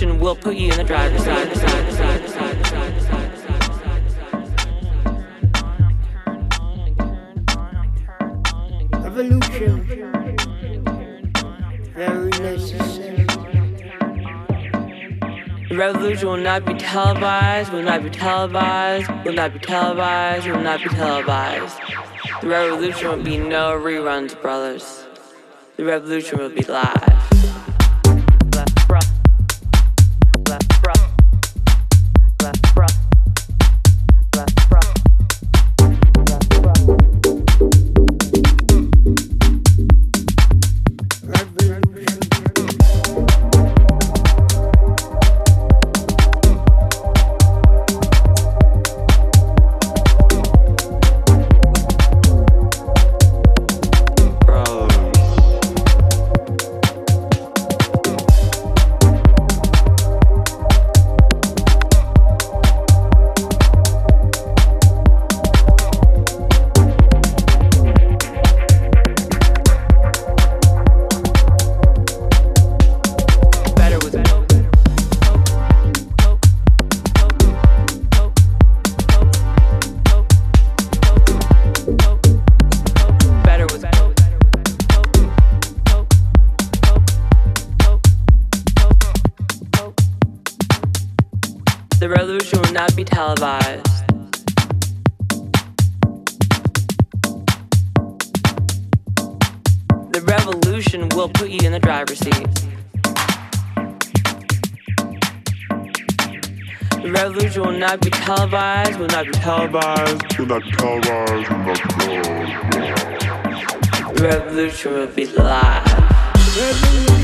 Revolution will put you in the driver's side. Evolution. Very necessary. The revolution will not be televised, will not be televised, will not be televised, will not be televised. The revolution will be no reruns, brothers. The revolution will be live. Be televised, will not be televised, will not be televised, will not be televised. Will not be live. You will not be able to stay home.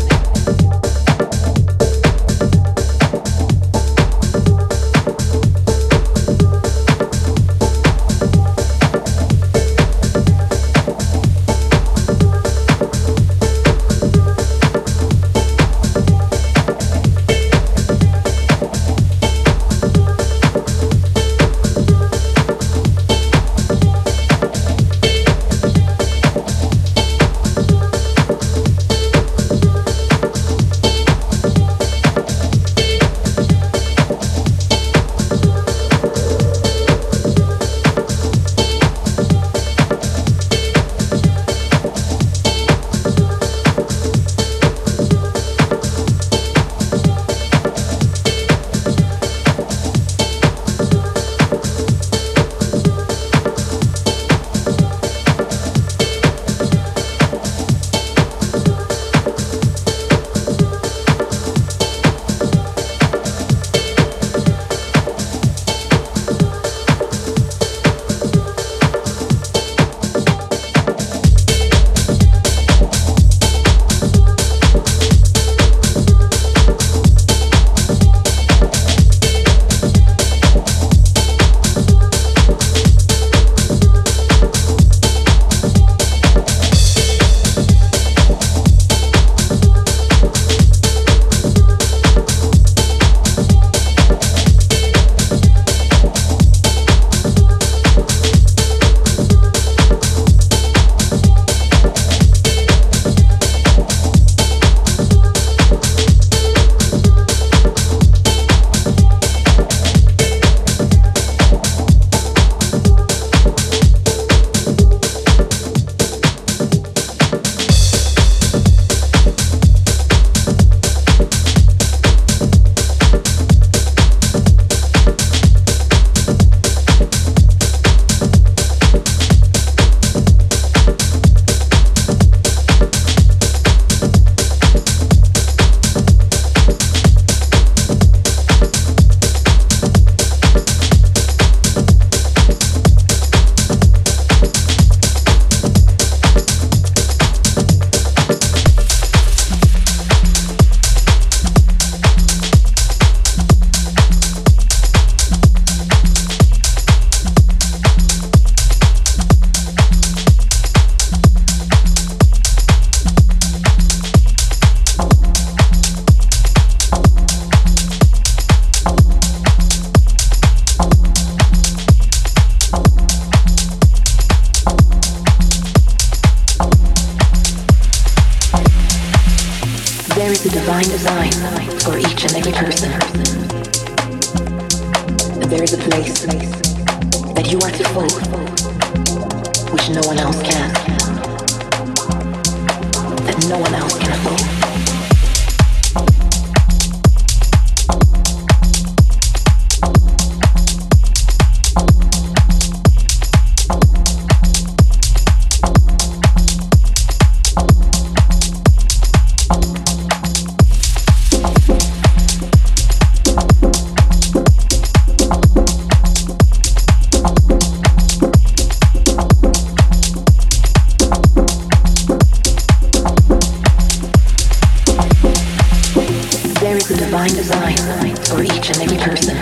divine design for each and every person.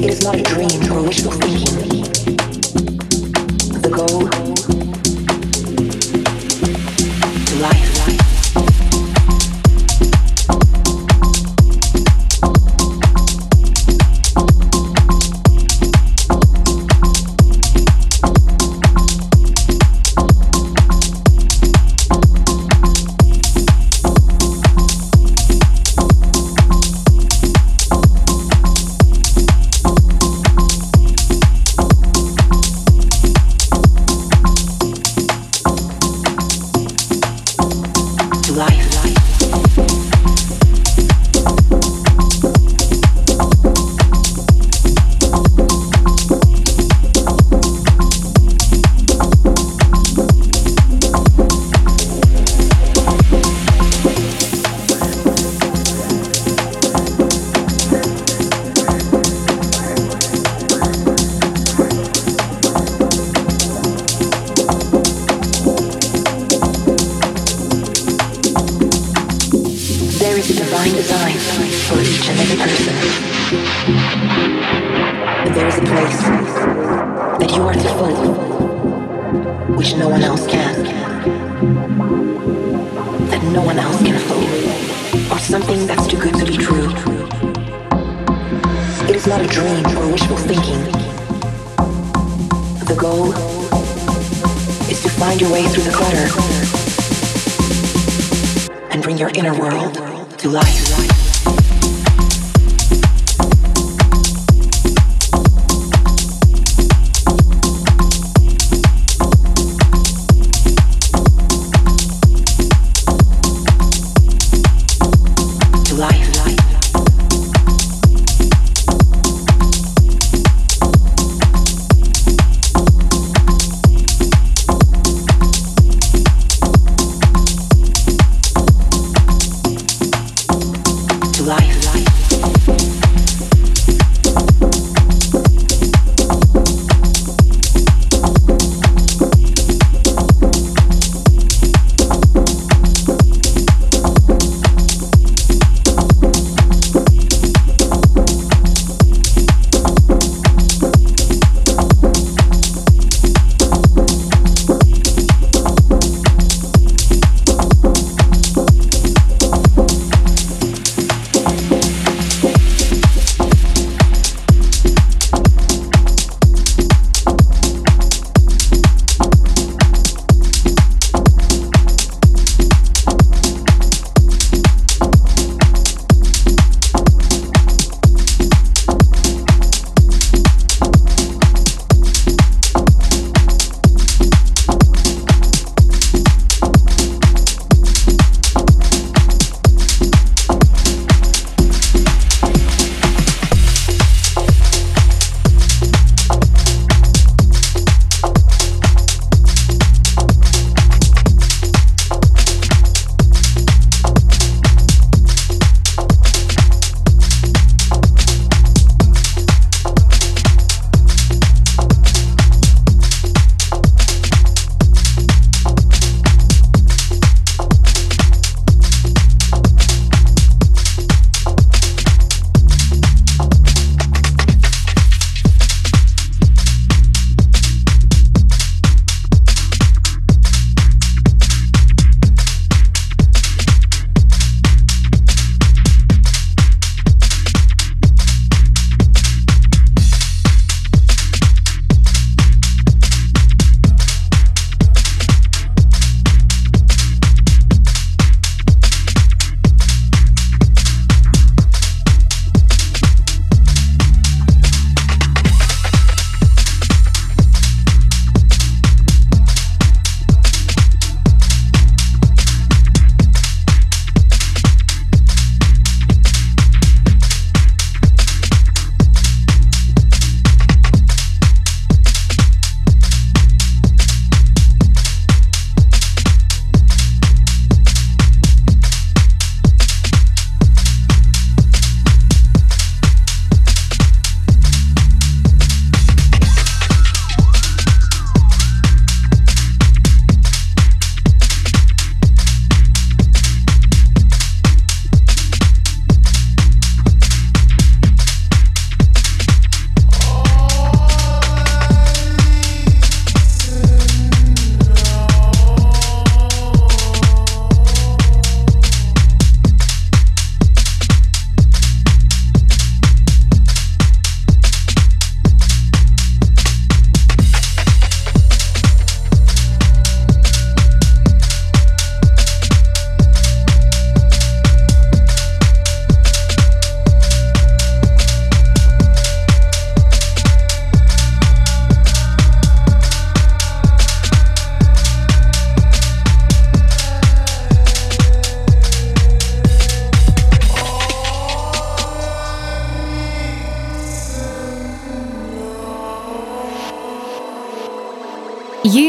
It is not a dream or wishful thinking.